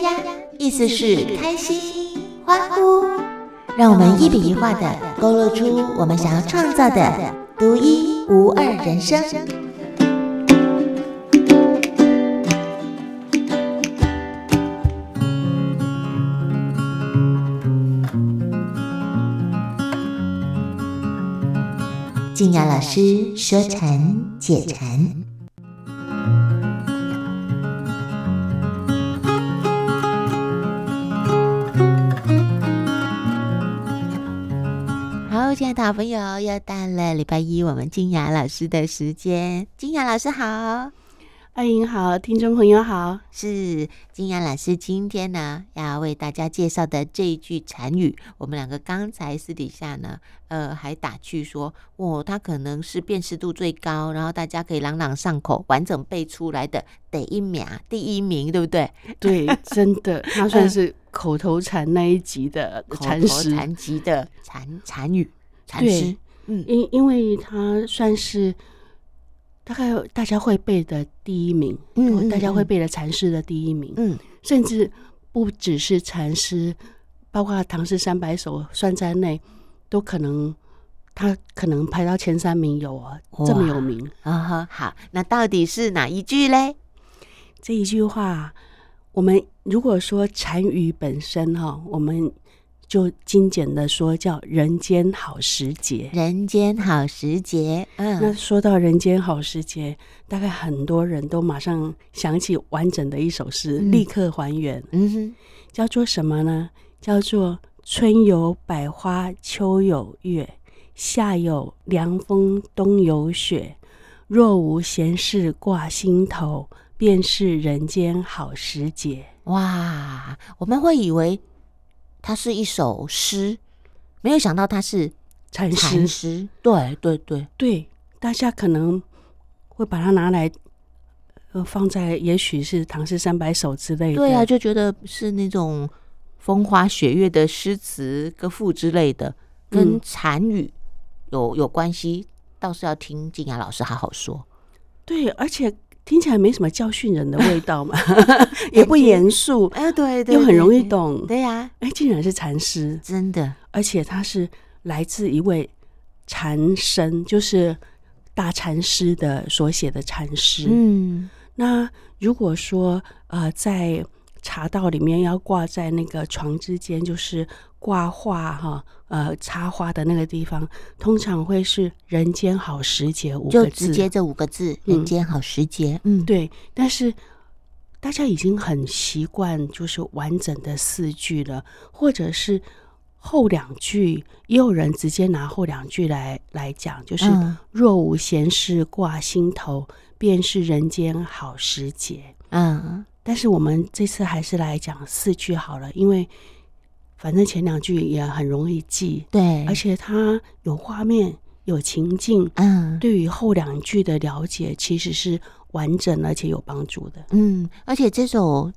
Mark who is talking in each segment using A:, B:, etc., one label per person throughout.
A: 呀呀，意思是开心、欢呼。让我们一笔一画的勾勒出我们想要创造的独一无二人生。静雅老师说禅解禅。爱的好朋友，又到了礼拜一，我们金雅老师的时间。金雅老师好，
B: 阿莹好，听众朋友好。
A: 是金雅老师今天呢要为大家介绍的这一句禅语，我们两个刚才私底下呢，呃，还打趣说，哦，它可能是辨识度最高，然后大家可以朗朗上口、完整背出来的第一名，第一名，对不对？
B: 对，真的，它算是口头禅那一集的 禅师，
A: 禅集的禅禅语。
B: 对，嗯，因因为他算是大概大家会背的第一名，嗯，大家会背的禅师的第一名，嗯，甚至不只是禅师，包括唐诗三百首算在内，都可能他可能排到前三名有啊，这么有名
A: 啊哈。好，那到底是哪一句嘞？
B: 这一句话，我们如果说禅语本身哈，我们。就精简的说，叫“人间好时节”。
A: 人间好时节，嗯，
B: 那说到“人间好时节”，大概很多人都马上想起完整的一首诗，嗯、立刻还原。嗯哼，叫做什么呢？叫做“春有百花，秋有月，夏有凉风，冬有雪。若无闲事挂心头，便是人间好时节。”
A: 哇，我们会以为。它是一首诗，没有想到它是禅诗。禅诗，对对对
B: 对，大家可能会把它拿来呃放在，也许是唐诗三百首之类的。
A: 对啊，就觉得是那种风花雪月的诗词歌赋之类的，跟禅语有有关系，倒是要听静雅老师好好说。
B: 对，而且。听起来没什么教训人的味道嘛，也不严肃，哎，对对，又很容易懂，
A: 对。呀，
B: 哎，竟然是禅师，
A: 真的，
B: 而且他是来自一位禅僧，就是大禅师的所写的禅师。嗯，那如果说呃，在茶道里面要挂在那个床之间，就是。挂画哈，呃，插花的那个地方，通常会是“人间好时节”五个字，就
A: 直接这五个字“人间好时节”。嗯，
B: 对。但是大家已经很习惯，就是完整的四句了，或者是后两句，也有人直接拿后两句来来讲，就是“若无闲事挂心头，便是人间好时节”。嗯，但是我们这次还是来讲四句好了，因为。反正前两句也很容易记，
A: 对，
B: 而且它有画面、有情境，嗯，对于后两句的了解其实是完整而且有帮助的，
A: 嗯，而且这首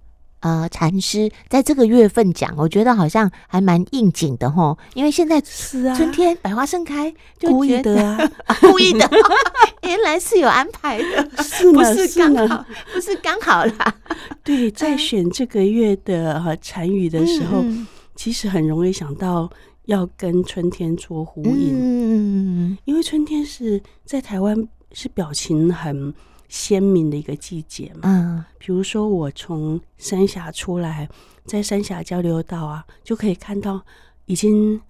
A: 呃禅师在这个月份讲，我觉得好像还蛮应景的吼，因为现在是啊，春天百花盛开，就
B: 故意的啊，
A: 故意的，原来是有安排的，
B: 是吗？不是刚好，
A: 不是刚好啦，
B: 对，在选这个月的禅语的时候。嗯其实很容易想到要跟春天做呼应，嗯，因为春天是在台湾是表情很鲜明的一个季节嘛，嗯，比如说我从三峡出来，在三峡交流道啊，就可以看到已经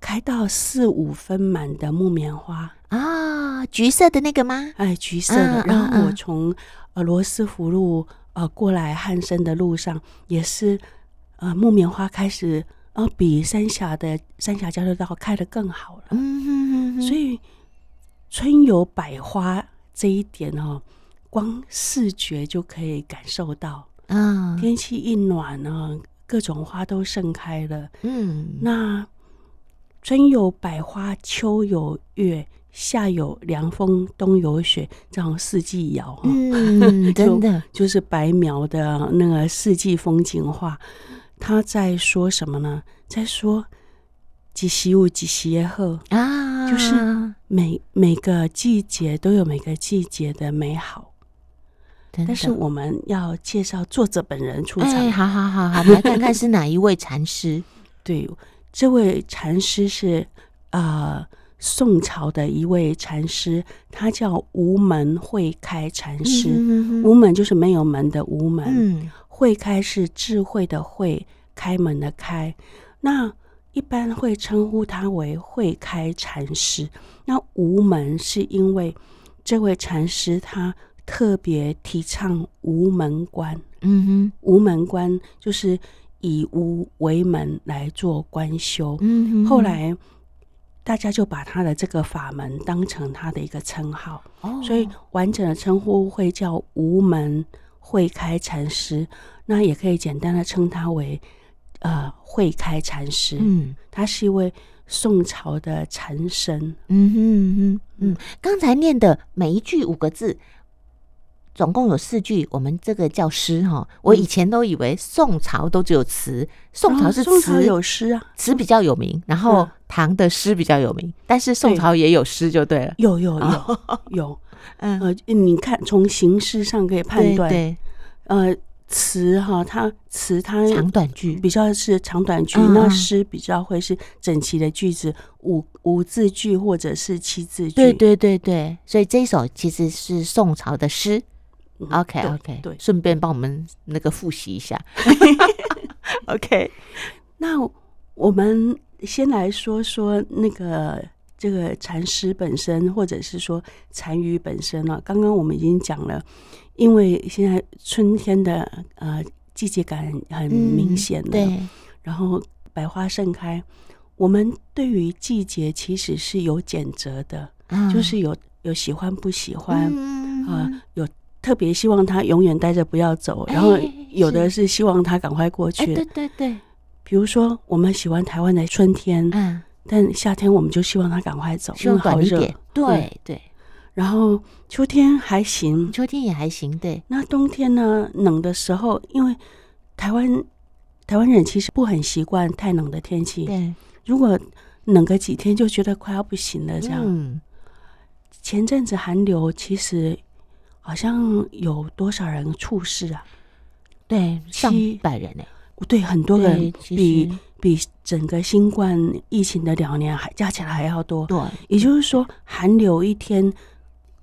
B: 开到四五分满的木棉花
A: 啊，橘色的那个吗？
B: 哎，橘色的。然后我从呃罗斯福路呃过来汉森的路上也是。呃，木棉花开始，呃，比三峡的三峡交流道开得更好了。嗯哼哼，所以春有百花这一点哦，光视觉就可以感受到。啊，天气一暖呢，各种花都盛开了。嗯，那春有百花，秋有月，夏有凉风，冬有雪，这样四季摇哈。嗯，真的就，就是白描的那个四季风景画。他在说什么呢？在说“几时有几时的好”啊，就是每每个季节都有每个季节的美好。但是我们要介绍作者本人出场。
A: 哎，好好好好，来看看是哪一位禅师。
B: 对，这位禅师是呃宋朝的一位禅师，他叫无门慧开禅师。嗯、哼哼无门就是没有门的无门，嗯、慧开是智慧的慧，开门的开。那一般会称呼他为慧开禅师。那无门是因为这位禅师他特别提倡无门观。嗯哼，无门观就是以无为门来做观修。嗯哼，后来大家就把他的这个法门当成他的一个称号。哦，所以完整的称呼会叫无门慧开禅师。那也可以简单的称他为。呃，慧开禅师，嗯，他是一位宋朝的禅僧，
A: 嗯哼嗯哼嗯，刚才念的每一句五个字，总共有四句，我们这个叫诗哈。我以前都以为宋朝都只有词，宋朝是词
B: 有诗啊，
A: 词比较有名，然后唐的诗比较有名，但是宋朝也有诗就对了，
B: 有有有 有，嗯。呃，你看从形式上可以判断，对，呃。词哈，它词它
A: 长短句。
B: 比较是长短句，嗯、那诗比较会是整齐的句子，五五字句或者是七字句。
A: 对对对对，所以这一首其实是宋朝的诗。嗯、OK OK，对，顺便帮我们那个复习一下。
B: OK，那我们先来说说那个这个禅师本身，或者是说禅语本身了。刚刚我们已经讲了。因为现在春天的呃季节感很明显的，嗯、对，然后百花盛开，我们对于季节其实是有拣择的，嗯、就是有有喜欢不喜欢啊、有特别希望他永远待着不要走，然后有的是希望他赶快过去。
A: 对对对，
B: 比如说我们喜欢台湾的春天，嗯，但夏天我们就希望他赶快走，
A: 希望好一点。对对。
B: 然后秋天还行，
A: 秋天也还行，对。
B: 那冬天呢？冷的时候，因为台湾台湾人其实不很习惯太冷的天气。
A: 对，
B: 如果冷个几天，就觉得快要不行了。这样。
A: 嗯。
B: 前阵子寒流，其实好像有多少人猝死啊？
A: 对，上百人呢。
B: 对，很多人比比整个新冠疫情的两年还加起来还要多。
A: 对，
B: 也就是说，寒流一天。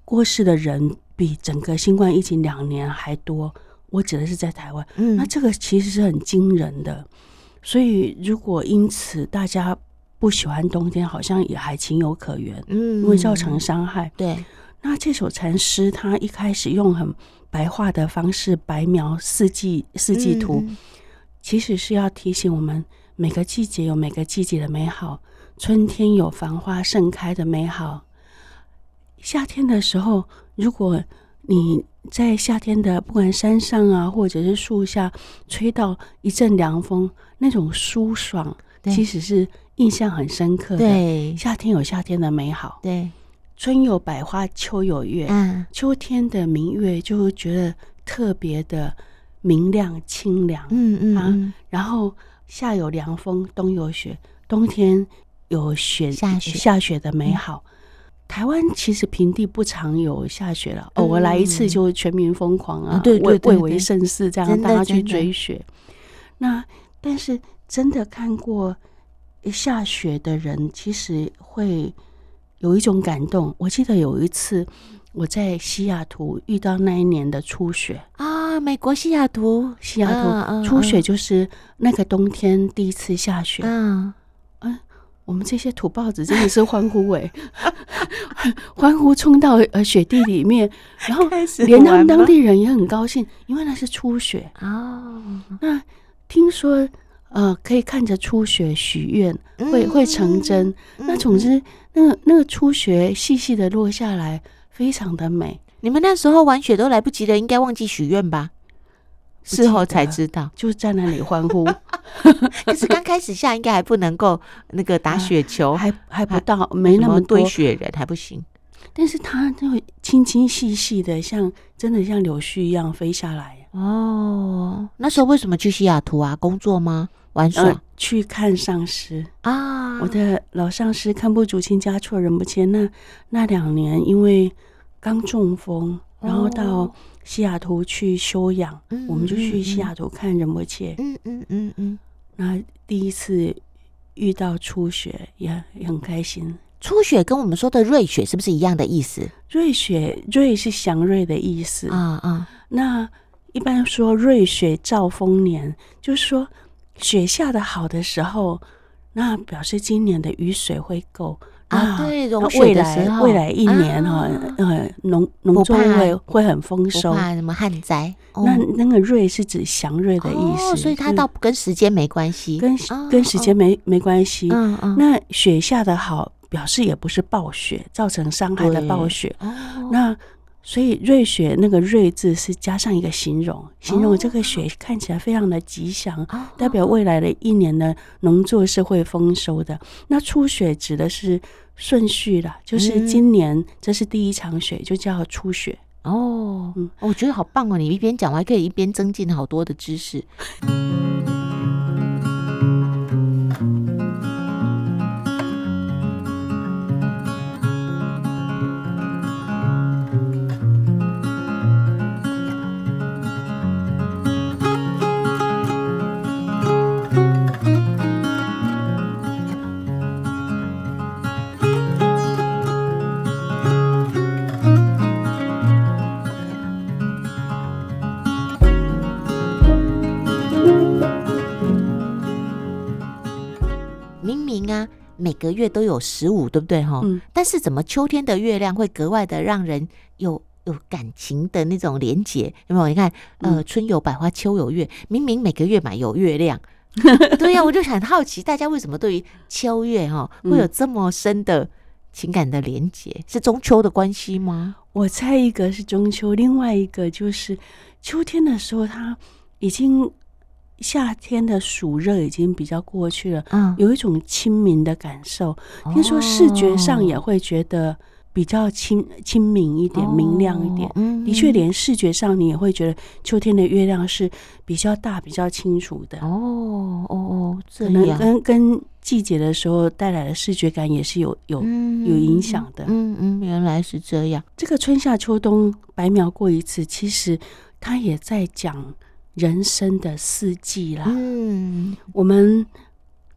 B: 过世的人比整个新冠疫情两年还多，我指的是在台湾。嗯，那这个其实是很惊人的。所以，如果因此大家不喜欢冬天，好像也还情有可原。嗯，因为造成伤害。
A: 对。
B: 那这首禅诗，他一开始用很白话的方式白描四季四季图，嗯、其实是要提醒我们，每个季节有每个季节的美好，春天有繁花盛开的美好。夏天的时候，如果你在夏天的不管山上啊，或者是树下，吹到一阵凉风，那种舒爽，其实是印象很深刻的。
A: 对，
B: 夏天有夏天的美好。
A: 对，
B: 春有百花，秋有月。嗯，秋天的明月就会觉得特别的明亮清凉。嗯嗯啊，然后夏有凉风，冬有雪，冬天有雪
A: 下雪
B: 下雪的美好。嗯台湾其实平地不常有下雪了，偶尔来一次就全民疯狂啊，对对，蔚为盛世，这样大家去追雪。那但是真的看过下雪的人，其实会有一种感动。我记得有一次我在西雅图遇到那一年的初雪
A: 啊，美国西雅图，
B: 西雅图初雪就是那个冬天第一次下雪。嗯。我们这些土包子真的是欢呼哎，欢呼冲到呃雪地里面，然后连他们当地人也很高兴，因为那是初雪哦。那听说呃可以看着初雪许愿，会会成真。那总之，那个那个初雪细细的落下来，非常的美。
A: 你们那时候玩雪都来不及了，应该忘记许愿吧？事后才知道，
B: 就在那里欢呼。
A: 可是刚开始下应该还不能够那个打雪球，
B: 还还不到，没那么多
A: 雪人还不行。
B: 但是它就会轻轻细细的，像真的像柳絮一样飞下来。
A: 哦，那时候为什么去西雅图啊？工作吗？玩耍？
B: 去看上师啊！我的老上师看不足亲家错人不亲。那那两年因为刚中风，然后到。西雅图去休养，
A: 嗯
B: 我们就去西雅图看仁波切。
A: 嗯嗯嗯嗯，
B: 那第一次遇到初雪，也也很开心。
A: 初雪跟我们说的瑞雪是不是一样的意思？
B: 瑞雪，瑞是祥瑞的意思
A: 啊啊。
B: 那一般说瑞雪兆丰年，就是说雪下的好的时候，那表示今年的雨水会够。
A: 啊，对，融
B: 雪的时候，未来一年哈，呃，农农作会会很丰收，
A: 什么旱灾。
B: 那那个瑞是指祥瑞的意思，
A: 所以它倒跟时间没关系，
B: 跟跟时间没没关系。
A: 嗯嗯。
B: 那雪下的好，表示也不是暴雪造成伤害的暴雪。那所以瑞雪那个瑞字是加上一个形容，形容这个雪看起来非常的吉祥，代表未来的一年的农作是会丰收的。那初雪指的是顺序啦，就是今年这是第一场雪，就叫初雪。
A: 哦，嗯，我觉得好棒哦！你一边讲，我还可以一边增进好多的知识。每月都有十五，对不对哈？嗯。但是怎么秋天的月亮会格外的让人有有感情的那种连结？有没有？你看，呃，春有百花，秋有月，明明每个月嘛有月亮，对呀，我就很好奇，大家为什么对于秋月哈会有这么深的情感的连结？是中秋的关系吗？
B: 我猜一个是中秋，另外一个就是秋天的时候，它已经。夏天的暑热已经比较过去了，嗯，有一种清明的感受。听说视觉上也会觉得比较清清明一点，明亮一点。嗯，的确，连视觉上你也会觉得秋天的月亮是比较大、比较清楚的。
A: 哦哦哦，
B: 可能跟跟季节的时候带来的视觉感也是有有有影响的。
A: 嗯嗯，原来是这样。
B: 这个春夏秋冬白描过一次，其实它也在讲。人生的四季啦，嗯，我们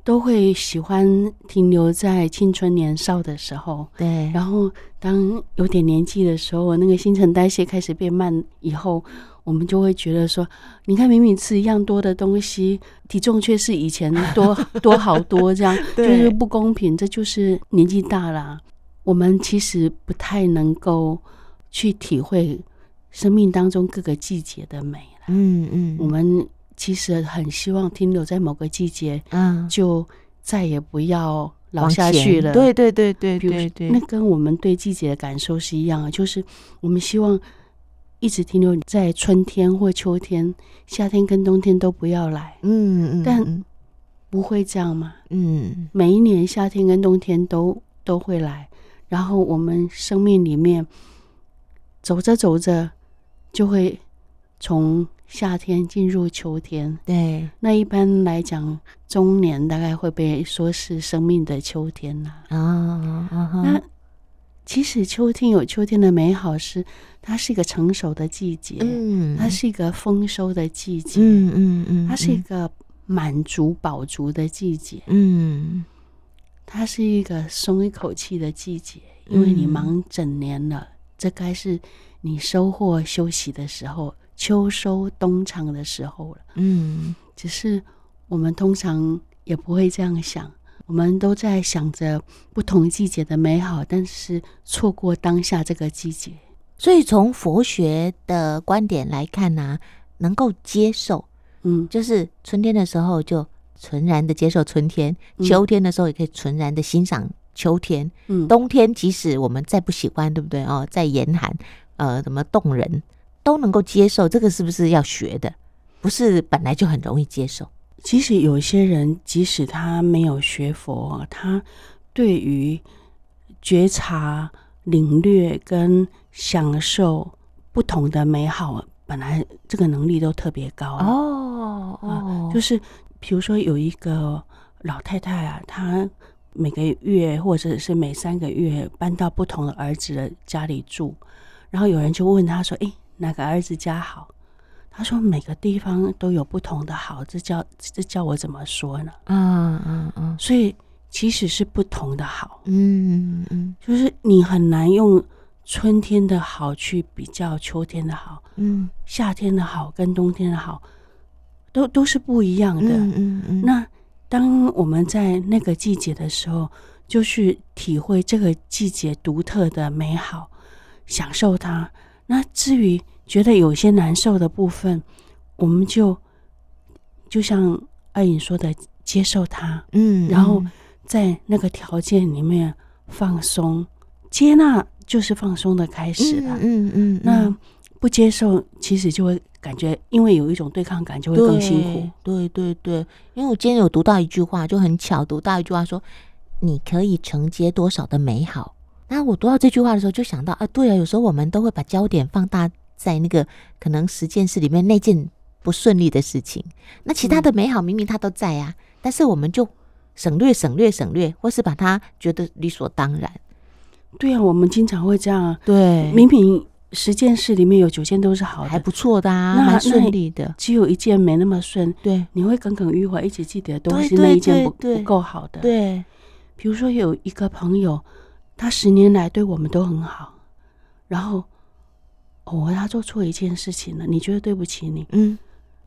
B: 都会喜欢停留在青春年少的时候，
A: 对。
B: 然后当有点年纪的时候，那个新陈代谢开始变慢以后，我们就会觉得说，你看明明吃一样多的东西，体重却是以前多 多好多，这样就是不公平。这就是年纪大了，我们其实不太能够去体会生命当中各个季节的美。嗯嗯，我们其实很希望停留在某个季节，嗯，就再也不要老下去了。
A: 对对对对对对，
B: 那跟我们对季节的感受是一样的，就是我们希望一直停留在春天或秋天，夏天跟冬天都不要来。嗯嗯，但不会这样嘛？嗯，每一年夏天跟冬天都都会来，然后我们生命里面走着走着就会从。夏天进入秋天，
A: 对，
B: 那一般来讲，中年大概会被说是生命的秋天呐。啊，那其实秋天有秋天的美好，是它是一个成熟的季节，嗯，它是一个丰收的季节，嗯嗯嗯，它是一个满足饱足的季节，嗯，它是一个松一口气的季节，因为你忙整年了，这该是你收获休息的时候。秋收冬藏的时候了，嗯，只是我们通常也不会这样想，我们都在想着不同季节的美好，但是错过当下这个季节。
A: 所以从佛学的观点来看呢、啊，能够接受，嗯，就是春天的时候就纯然的接受春天，秋天的时候也可以纯然的欣赏秋天，嗯，冬天即使我们再不喜欢，对不对哦？再严寒，呃，怎么冻人？都能够接受，这个是不是要学的？不是本来就很容易接受。
B: 其实有些人，即使他没有学佛，他对于觉察、领略跟享受不同的美好，本来这个能力都特别高。哦哦，就是比如说有一个老太太啊，她每个月或者是每三个月搬到不同的儿子的家里住，然后有人就问她说：“哎。”哪个儿子家好？他说每个地方都有不同的好，这叫这叫我怎么说呢？
A: 嗯嗯嗯，
B: 所以其实是不同的好，
A: 嗯嗯，
B: 就是你很难用春天的好去比较秋天的好，
A: 嗯，
B: 夏天的好跟冬天的好，都都是不一样的，
A: 嗯嗯嗯。
B: 那当我们在那个季节的时候，就去体会这个季节独特的美好，享受它。那至于觉得有些难受的部分，我们就就像爱颖说的，接受它，
A: 嗯，
B: 然后在那个条件里面放松，接纳就是放松的开始了，
A: 嗯嗯，
B: 那不接受，其实就会感觉，因为有一种对抗感，就会更辛苦。
A: 对对对，因为我今天有读到一句话，就很巧，读到一句话说：“你可以承接多少的美好。”那我读到这句话的时候，就想到啊，对啊，有时候我们都会把焦点放大在那个可能十件事里面那件不顺利的事情，那其他的美好明明它都在啊，嗯、但是我们就省略、省略、省略，或是把它觉得理所当然。
B: 对啊，我们经常会这样。
A: 对，
B: 明明十件事里面有九件都是好的，
A: 还不错的啊，蛮顺利的，
B: 只有一件没那么顺。
A: 对，
B: 你会耿耿于怀，一直记得东西那一件不不够好的。
A: 对，
B: 比如说有一个朋友。他十年来对我们都很好，然后偶尔他做错一件事情了，你觉得对不起你，
A: 嗯，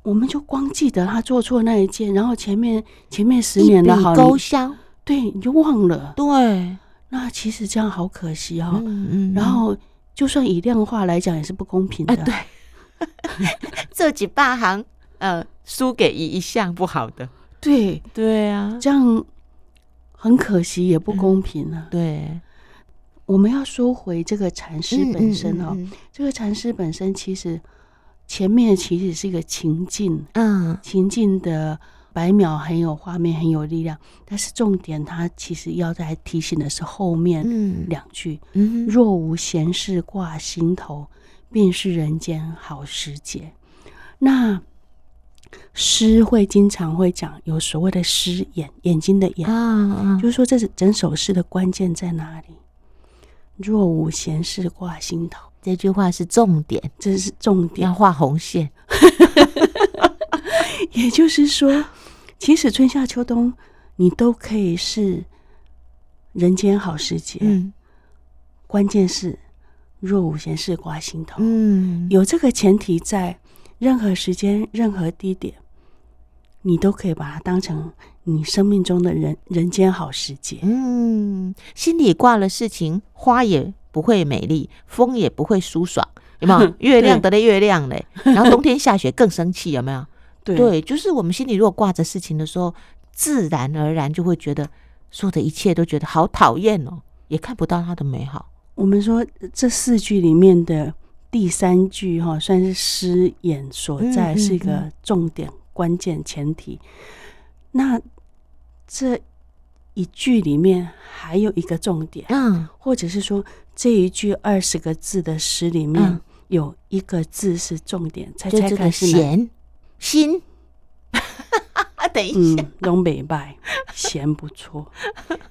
B: 我们就光记得他做错那一件，然后前面前面十年的好
A: 勾销，
B: 对，你就忘了，
A: 对，
B: 那其实这样好可惜哦，
A: 嗯嗯，
B: 然后就算以量化来讲也是不公平的，
A: 啊、对，这几八行，呃，输给一一项不好的，
B: 对。
A: 对啊，
B: 这样很可惜也不公平啊，
A: 嗯、对。
B: 我们要说回这个禅师本身哦，
A: 嗯嗯嗯嗯、
B: 这个禅师本身其实前面其实是一个情境，
A: 嗯，
B: 情境的白描很有画面，很有力量。但是重点，他其实要在提醒的是后面两句：若无闲事挂心头，便是人间好时节。那诗会经常会讲有所谓的诗眼，眼睛的眼，
A: 啊、
B: 就是说这是整首诗的关键在哪里？若无闲事挂心头，
A: 这句话是重点，
B: 这是重点，
A: 要画红线。
B: 也就是说，其实春夏秋冬你都可以是人间好时节。
A: 嗯，
B: 关键是若无闲事挂心头。
A: 嗯，
B: 有这个前提在，任何时间、任何地点，你都可以把它当成。你生命中的人人间好时节，
A: 嗯，心里挂了事情，花也不会美丽，风也不会舒爽，有没有？月亮得了月亮嘞，然后冬天下雪更生气，有没有？
B: 对，
A: 对，就是我们心里如果挂着事情的时候，自然而然就会觉得说的一切都觉得好讨厌哦，也看不到它的美好。
B: 我们说这四句里面的第三句哈，算是诗眼所在，是一个重点、关键、前提。那这一句里面还有一个重点，
A: 嗯，
B: 或者是说这一句二十个字的诗里面有一个字是重点，猜猜看是
A: 闲心。等一下，
B: 东北拜。闲不错，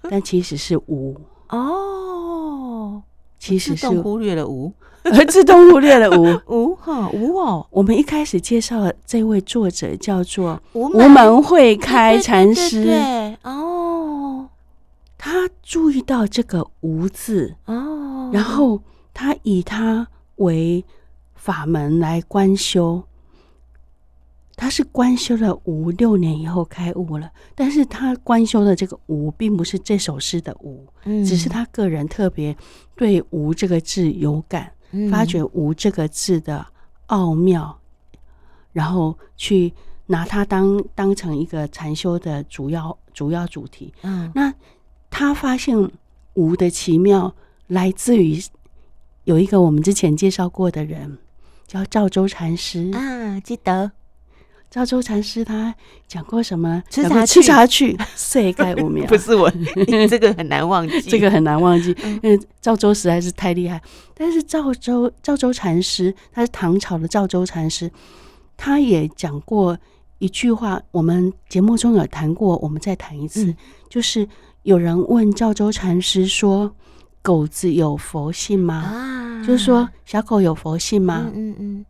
B: 但其实是无。
A: 哦，
B: 其实是
A: 忽略了无。
B: 而自动忽略了无。
A: 无 哈无哦，
B: 我们一开始介绍了这位作者叫做
A: 无
B: 门。慧
A: 开禅
B: 师，注意到这个无字
A: 哦，
B: 然后他以他为法门来观修，他是观修了无六年以后开悟了，但是他观修的这个无并不是这首诗的无，只是他个人特别对无这个字有感。发觉“无”这个字的奥妙，然后去拿它当当成一个禅修的主要主要主题。
A: 嗯，
B: 那他发现“无”的奇妙来自于有一个我们之前介绍过的人，叫赵州禅师
A: 啊，记得。
B: 赵州禅师他讲过什么？
A: 吃茶
B: 吃茶去，世界无名。
A: 不是我，这个很难忘记，
B: 这个很难忘记，因为赵州实在是太厉害。但是赵州赵州禅师，他是唐朝的赵州禅师，他也讲过一句话，我们节目中有谈过，我们再谈一次。就是有人问赵州禅师说：“狗子有佛性吗？
A: 啊，
B: 就是说小狗有佛性吗？
A: 嗯嗯嗯，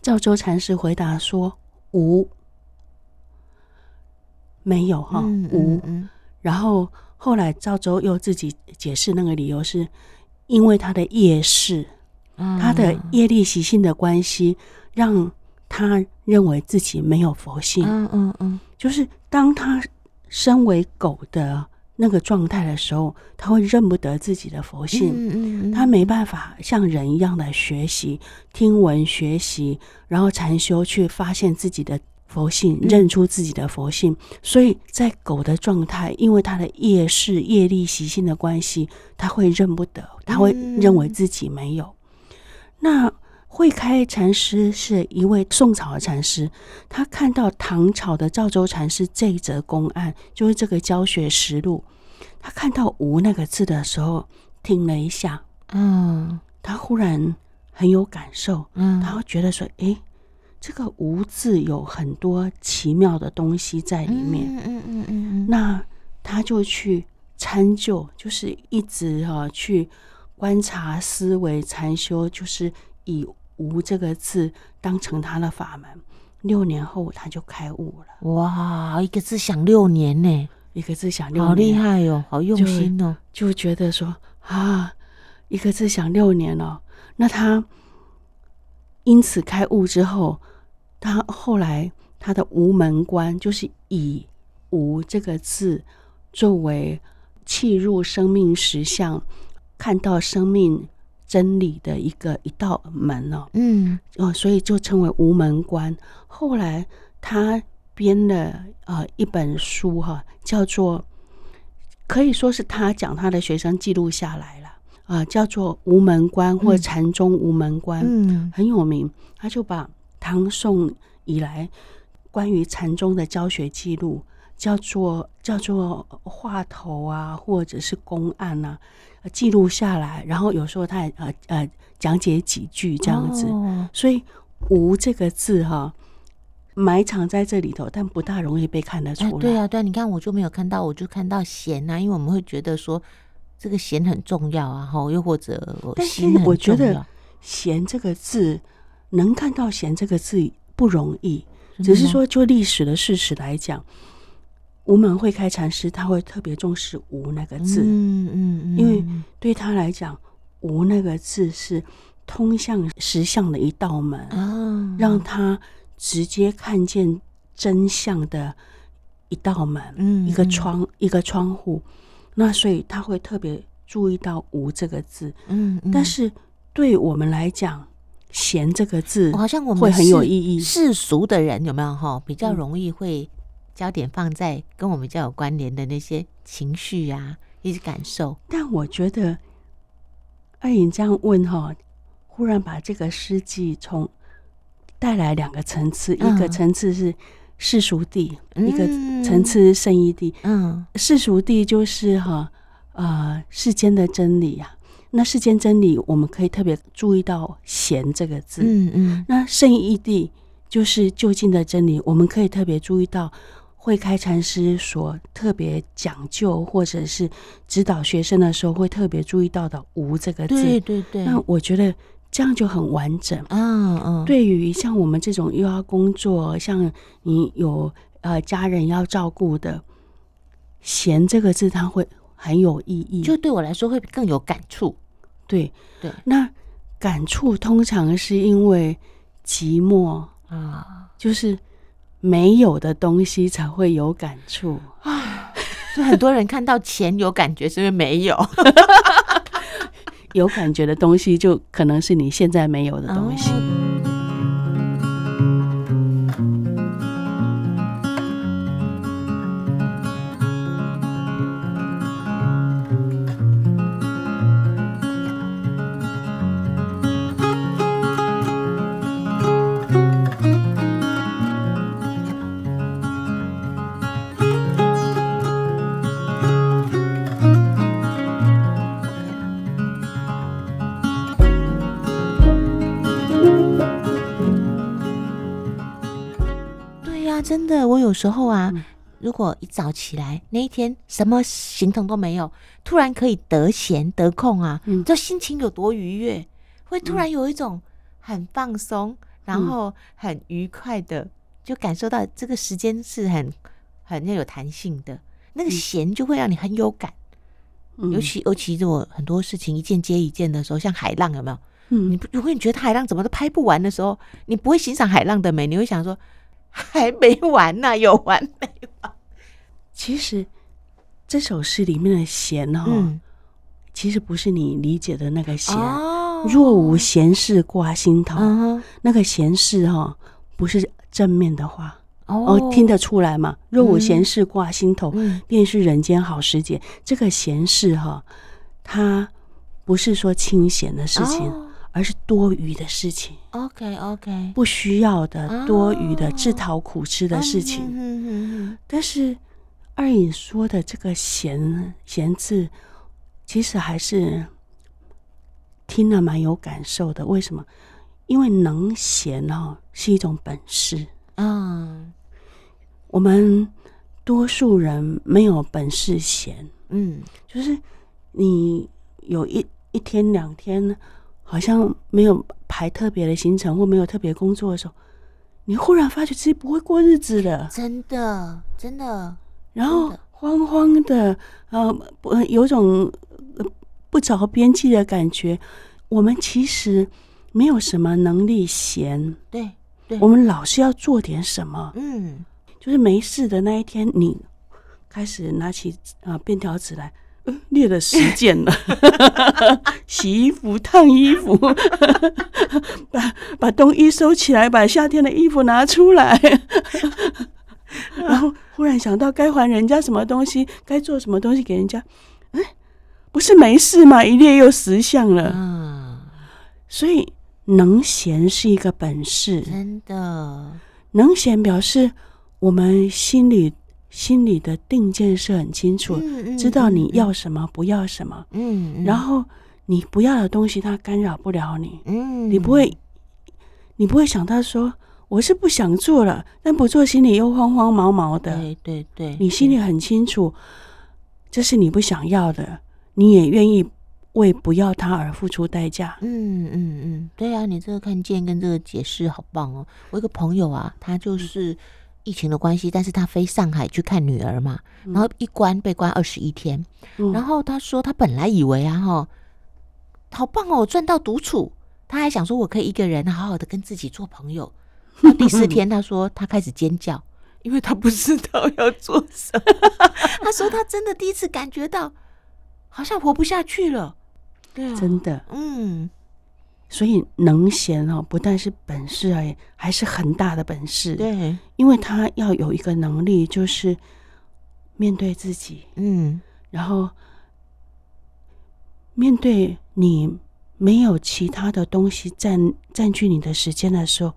B: 赵州禅师回答说无，没有哈，
A: 嗯
B: 无。
A: 嗯嗯
B: 然后后来赵州又自己解释那个理由是，因为他的业识，
A: 嗯
B: 他的业力习性的关系，让他认为自己没有佛性。
A: 嗯嗯嗯，
B: 就是当他身为狗的那个状态的时候，他会认不得自己的佛性，
A: 嗯嗯嗯，
B: 他没办法像人一样的学习、听闻、学习，然后禅修去发现自己的佛性，认出自己的佛性。所以在狗的状态，因为它的业识、业力习性的关系，他会认不得，他会认为自己没有。那慧开禅师是一位宋朝的禅师，他看到唐朝的赵州禅师这一则公案，就是这个教学实录，他看到“无”那个字的时候，停了一下，
A: 嗯
B: 他忽然很有感受，
A: 嗯，
B: 他会觉得说：“诶，这个‘无’字有很多奇妙的东西在里面。”
A: 嗯嗯嗯嗯，
B: 那他就去参究，就是一直哈、啊、去观察、思维、禅修，就是以。无这个字当成他的法门，六年后他就开悟了。
A: 哇，一个字想六年呢，
B: 一个字想六年，
A: 好厉害哦，好用心哦，
B: 就，就觉得说啊，一个字想六年了。那他因此开悟之后，他后来他的无门观就是以无这个字作为契入生命实相，看到生命。真理的一个一道门哦，
A: 嗯。
B: 哦，所以就称为无门关。后来他编了呃一本书哈，叫做可以说是他讲他的学生记录下来了。啊，叫做《无门关》或《禅宗无门关》，
A: 嗯，
B: 很有名。他就把唐宋以来关于禅宗的教学记录，叫做叫做话头啊，或者是公案啊。记录下来，然后有时候他也呃呃讲解几句这样子，
A: 哦、
B: 所以“无”这个字哈，埋藏在这里头，但不大容易被看得出来。
A: 哎、对啊，对啊，你看我就没有看到，我就看到“闲”啊，因为我们会觉得说这个“闲”很重要啊，哈，又或者“心”很。
B: 我觉得“闲”这个字能看到“闲”这个字不容易，只是说就历史的事实来讲。无门慧开禅师他会特别重视“无”那个字，
A: 嗯嗯，嗯，
B: 因为对他来讲，“无”那个字是通向实相的一道门，
A: 啊，
B: 让他直接看见真相的一道门，
A: 嗯，
B: 一个窗，一个窗户。那所以他会特别注意到“无”这个字，
A: 嗯，
B: 但是对我们来讲，“闲”这个字
A: 好像我们
B: 会很有意义。
A: 世俗的人有没有哈？比较容易会。焦点放在跟我们比较有关联的那些情绪啊，一些感受。
B: 但我觉得二颖这样问哈，忽然把这个诗句从带来两个层次，嗯、一个层次是世俗地，嗯、一个层次是圣义地。
A: 嗯，
B: 世俗地就是哈呃世间的真理呀、啊。那世间真理，我们可以特别注意到“贤”这个字。
A: 嗯嗯。
B: 那圣义地就是就近的真理，我们可以特别注意到。慧开禅师所特别讲究，或者是指导学生的时候，会特别注意到的“无”这个字。
A: 对对对。
B: 那我觉得这样就很完整。
A: 嗯嗯。
B: 对于像我们这种又要工作，像你有呃家人要照顾的，“闲”这个字，它会很有意义。
A: 就对我来说，会更有感触。
B: 对
A: 对。
B: 那感触通常是因为寂寞
A: 啊，
B: 就是。没有的东西才会有感触
A: 啊，所以很多人看到钱有感觉，是因为没有。
B: 有感觉的东西，就可能是你现在没有的东西。哦
A: 真的，我有时候啊，如果一早起来那一天什么行动都没有，突然可以得闲得空啊，嗯，这心情有多愉悦，会突然有一种很放松，然后很愉快的，就感受到这个时间是很很要有弹性的，那个闲就会让你很有感。尤其尤其是我很多事情一件接一件的时候，像海浪有没有？嗯，你不如果你觉得海浪怎么都拍不完的时候，你不会欣赏海浪的美，你会想说 还没完呢、啊，有完没完？
B: 其实这首诗里面的闲哈、哦嗯，其实不是你理解的那个闲。哦、若无闲事挂心头，嗯、那个闲事哈、哦，不是正面的话。哦，听得出来嘛？若无闲事挂心头，嗯、便是人间好时节。这个闲事哈，它不是说清闲的事情，哦，而是多余的事情。
A: OK OK，
B: 不需要的多余的自讨苦吃的事情。但是二隐说的这个闲闲字，其实还是听了蛮有感受的。为什么？因为能闲哦是一种本事。
A: 嗯。
B: 我们多数人没有本事闲，
A: 嗯，
B: 就是你有一一天两天，好像没有排特别的行程或没有特别工作的时候，你忽然发觉自己不会过日子了，
A: 真的，真的，
B: 然后慌慌的，呃，不，有种不着边际的感觉。我们其实没有什么能力闲，
A: 对，对，
B: 我们老是要做点什么，
A: 嗯。
B: 就是没事的那一天，你开始拿起啊便条纸来，列了十件了，洗衣服、烫衣服，把把冬衣收起来，把夏天的衣服拿出来，然后忽然想到该还人家什么东西，该做什么东西给人家，哎，不是没事吗？一列又十项了，
A: 嗯，
B: 所以能闲是一个本事，
A: 真的，
B: 能闲表示。我们心里心里的定见是很清楚，嗯嗯、知道你要什么，不要什么。
A: 嗯，嗯，
B: 然后你不要的东西，它干扰不了你。
A: 嗯，
B: 你不会，你不会想到说我是不想做了，但不做心里又慌慌毛毛的。
A: 对对对，
B: 你心里很清楚，这是你不想要的，你也愿意为不要它而付出代价。
A: 嗯嗯嗯，对啊，你这个看见跟这个解释好棒哦。我一个朋友啊，他就是。疫情的关系，但是他飞上海去看女儿嘛，然后一关被关二十一天，嗯，然后他说他本来以为啊哈，好棒哦，我赚到独处，他还想说我可以一个人好好的跟自己做朋友。到第四天，他说他开始尖叫，因为他不知道要做什么。他说他真的第一次感觉到好像活不下去了，对啊，
B: 真的，
A: 嗯。
B: 所以能闲哦，不但是本事而已，还是很大的本事。
A: 对，
B: 因为他要有一个能力，就是面对自己，
A: 嗯，
B: 然后面对你没有其他的东西占占据你的时间的时候，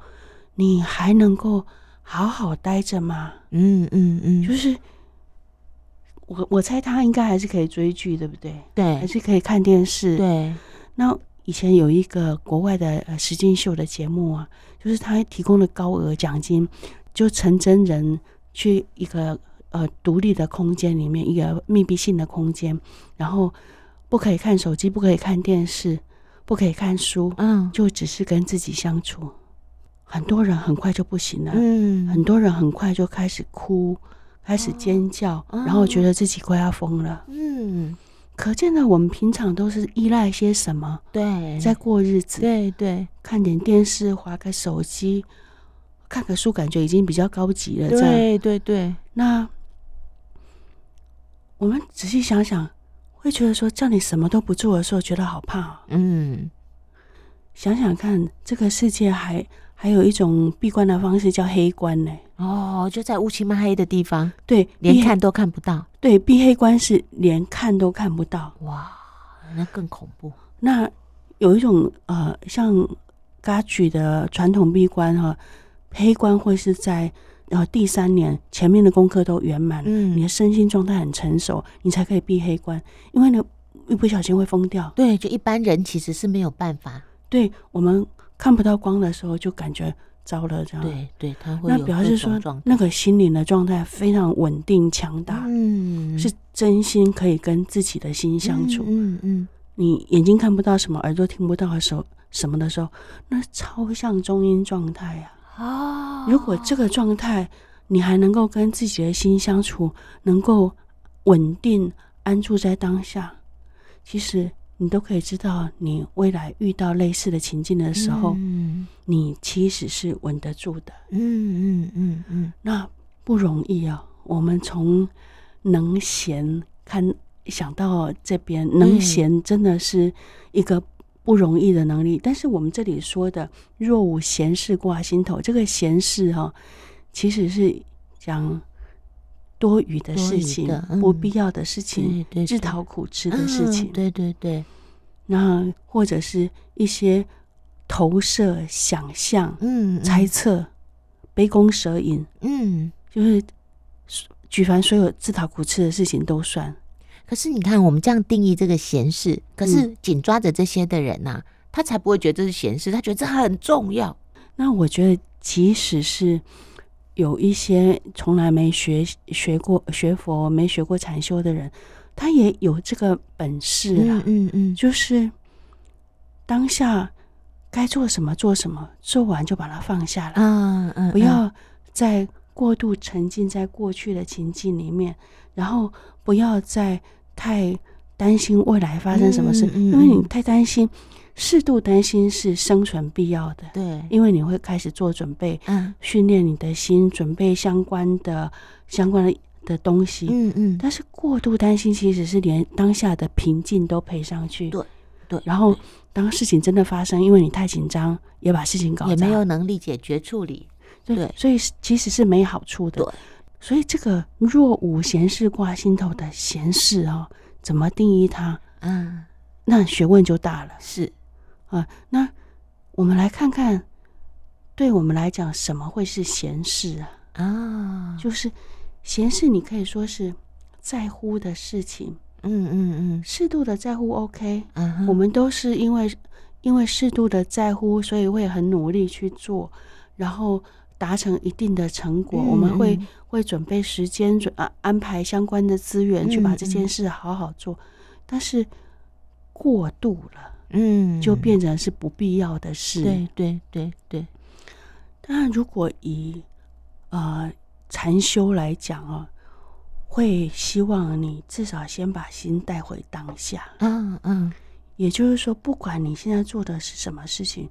B: 你还能够好好待着吗？
A: 嗯嗯嗯，
B: 就是我我猜他应该还是可以追剧，对不对？
A: 对，
B: 还是可以看电视。
A: 对，
B: 那。以前有一个国外的呃实境秀的节目啊，就是他提供了高额奖金，就成真人去一个呃独立的空间里面，一个密闭性的空间，然后不可以看手机，不可以看电视，不可以看书，
A: 嗯，
B: 就只是跟自己相处。很多人很快就不行了，
A: 嗯，
B: 很多人很快就开始哭，开始尖叫，然后觉得自己快要疯了，
A: 嗯。
B: 可见呢，我们平常都是依赖些什么？
A: 对，
B: 在过日子。
A: 对对，看
B: 点电视，滑个手机，看个书，感觉已经比较高级了。
A: 对对对。
B: 那我们仔细想想，会觉得说，叫你什么都不做的时候，觉得好怕。
A: 嗯，
B: 想想看，这个世界还还有一种闭关的方式，叫黑关呢。
A: 哦，就在乌漆嘛黑的地方，
B: 对，
A: 连看都看不到。
B: 对，闭黑关是连看都看不到。
A: 哇，那更恐怖。
B: 那有一种呃，像噶举的传统闭关哈，黑关会是在呃第三年，前面的功课都圆满，
A: 嗯，
B: 你的身心状态很成熟，你才可以闭黑关。因为呢，一不小心会疯掉。
A: 对，就一般人其实是没有办法。
B: 对，我们看不到光的时候，就感觉糟了这样。
A: 对对，他会
B: 那表示说那个心灵的状态非常稳定强大，
A: 嗯，
B: 是真心可以跟自己的心相处。
A: 嗯嗯，嗯，
B: 你眼睛看不到什么，耳朵听不到的时候，什么的时候，那超像中阴状态啊。
A: 哦，
B: 如果这个状态你还能够跟自己的心相处，能够稳定安住在当下，其实你都可以知道，你未来遇到类似的情境的时候，
A: 嗯，
B: 你其实是稳得住的。
A: 嗯嗯嗯嗯，
B: 那不容易啊。我们从能闲看想到这边，能闲真的是一个。不容易的能力，但是我们这里说的“若无闲事挂心头”，这个“闲事”哈，其实是讲多余的事情、嗯、不必要的事情、对对对自讨苦吃的事情。
A: 嗯、对对对，
B: 那或者是一些投射、想象、
A: 嗯，嗯
B: 猜测、杯弓蛇影，
A: 嗯，
B: 就是举凡所有自讨苦吃的事情都算。
A: 可是你看，我们这样定义这个闲事，可是紧抓着这些的人呐、啊嗯，他才不会觉得这是闲事，他觉得这很重要。
B: 那我觉得，即使是有一些从来没学学过学佛、没学过禅修的人，他也有这个本事啊。
A: 嗯嗯，嗯，
B: 就是当下该做什么做什么，做完就把它放下来。
A: 嗯嗯，
B: 不要再过度沉浸在过去的情境里面。然后不要再太担心未来发生什么事，嗯嗯、因为你太担心，适度担心是生存必要的。
A: 对，
B: 因为你会开始做准备，
A: 嗯，
B: 训练你的心，准备相关的相关的的东西。
A: 嗯嗯。
B: 但是过度担心其实是连当下的平静都赔上去。
A: 对对。
B: 然后当事情真的发生，因为你太紧张，也把事情搞砸，
A: 也没有能力解决处理。对，
B: 对所以其实是没好处的。
A: 对。
B: 所以这个若无闲事挂心头的闲事啊，怎么定义它？
A: 嗯，
B: 那学问就大了。
A: 是
B: 啊，那我们来看看，对我们来讲，什么会是闲事啊？
A: 啊，
B: 就是闲事，你可以说是在乎的事情。
A: 嗯嗯嗯，
B: 适度的在乎，OK。
A: 嗯，
B: 我们都是因为因为适度的在乎，所以会很努力去做，然后。达成一定的成果，嗯、我们会会准备时间，准啊安排相关的资源，去把这件事好好做。嗯、但是过度了，
A: 嗯，
B: 就变成是不必要的事。
A: 对对对对。
B: 当然，如果以呃禅修来讲啊，会希望你至少先把心带回当下。
A: 嗯嗯。
B: 也就是说，不管你现在做的是什么事情，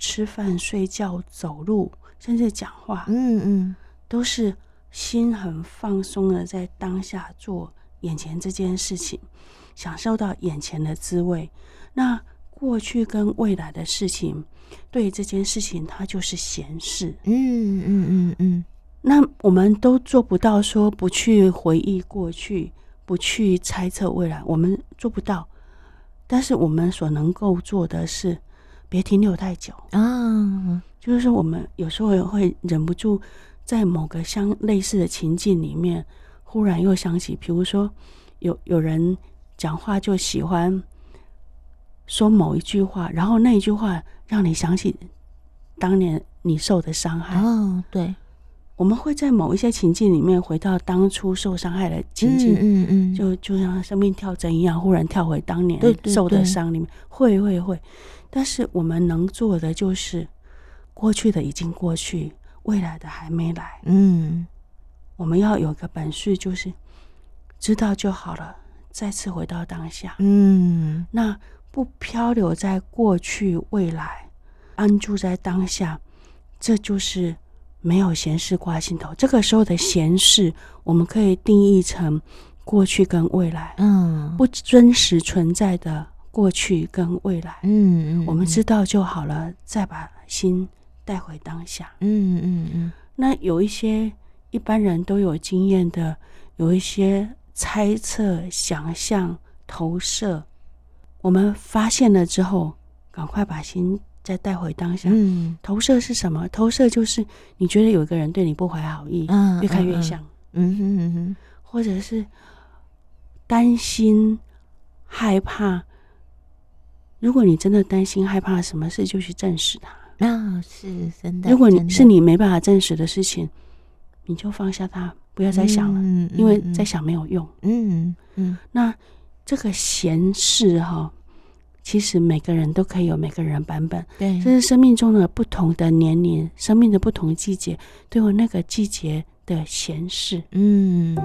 B: 吃饭、睡觉、走路。甚至讲话，
A: 嗯嗯，
B: 都是心很放松的，在当下做眼前这件事情，享受到眼前的滋味。那过去跟未来的事情，对这件事情，它就是闲事。
A: 嗯嗯嗯嗯。
B: 那我们都做不到说不去回忆过去，不去猜测未来，我们做不到。但是我们所能够做的是，别停留太久
A: 啊。
B: 就是说，我们有时候也会忍不住，在某个相类似的情境里面，忽然又想起，比如说，有有人讲话就喜欢说某一句话，然后那一句话让你想起当年你受的伤害。
A: 哦，对，
B: 我们会在某一些情境里面回到当初受伤害的情境，
A: 嗯嗯，
B: 就就像生命跳针一样，忽然跳回当年受的伤里面，会会会。但是我们能做的就是。过去的已经过去，未来的还没来。
A: 嗯，
B: 我们要有个本事，就是知道就好了。再次回到当下，
A: 嗯，
B: 那不漂流在过去、未来，安住在当下，这就是没有闲事挂心头。这个时候的闲事，我们可以定义成过去跟未来，
A: 嗯，
B: 不真实存在的过去跟未来。
A: 嗯嗯，
B: 我们知道就好了，再把心。带回当下，
A: 嗯嗯嗯。
B: 那有一些一般人都有经验的，有一些猜测、想象、投射，我们发现了之后，赶快把心再带回当下。
A: 嗯，
B: 投射是什么？投射就是你觉得有一个人对你不怀好意，
A: 嗯，
B: 越看越像，
A: 嗯哼嗯哼，
B: 或者是担心、害怕。如果你真的担心害怕什么事，就去证实它。
A: 那、哦，是真的。
B: 如果你是你没办法证实的事情，你就放下它，不要再想了，
A: 嗯、
B: 因为再想没有用。
A: 嗯嗯，
B: 那这个闲事哈，其实每个人都可以有每个人版本。
A: 对，
B: 这是生命中的不同的年龄，生命的不同季节，都有那个季节的闲适。
A: 嗯。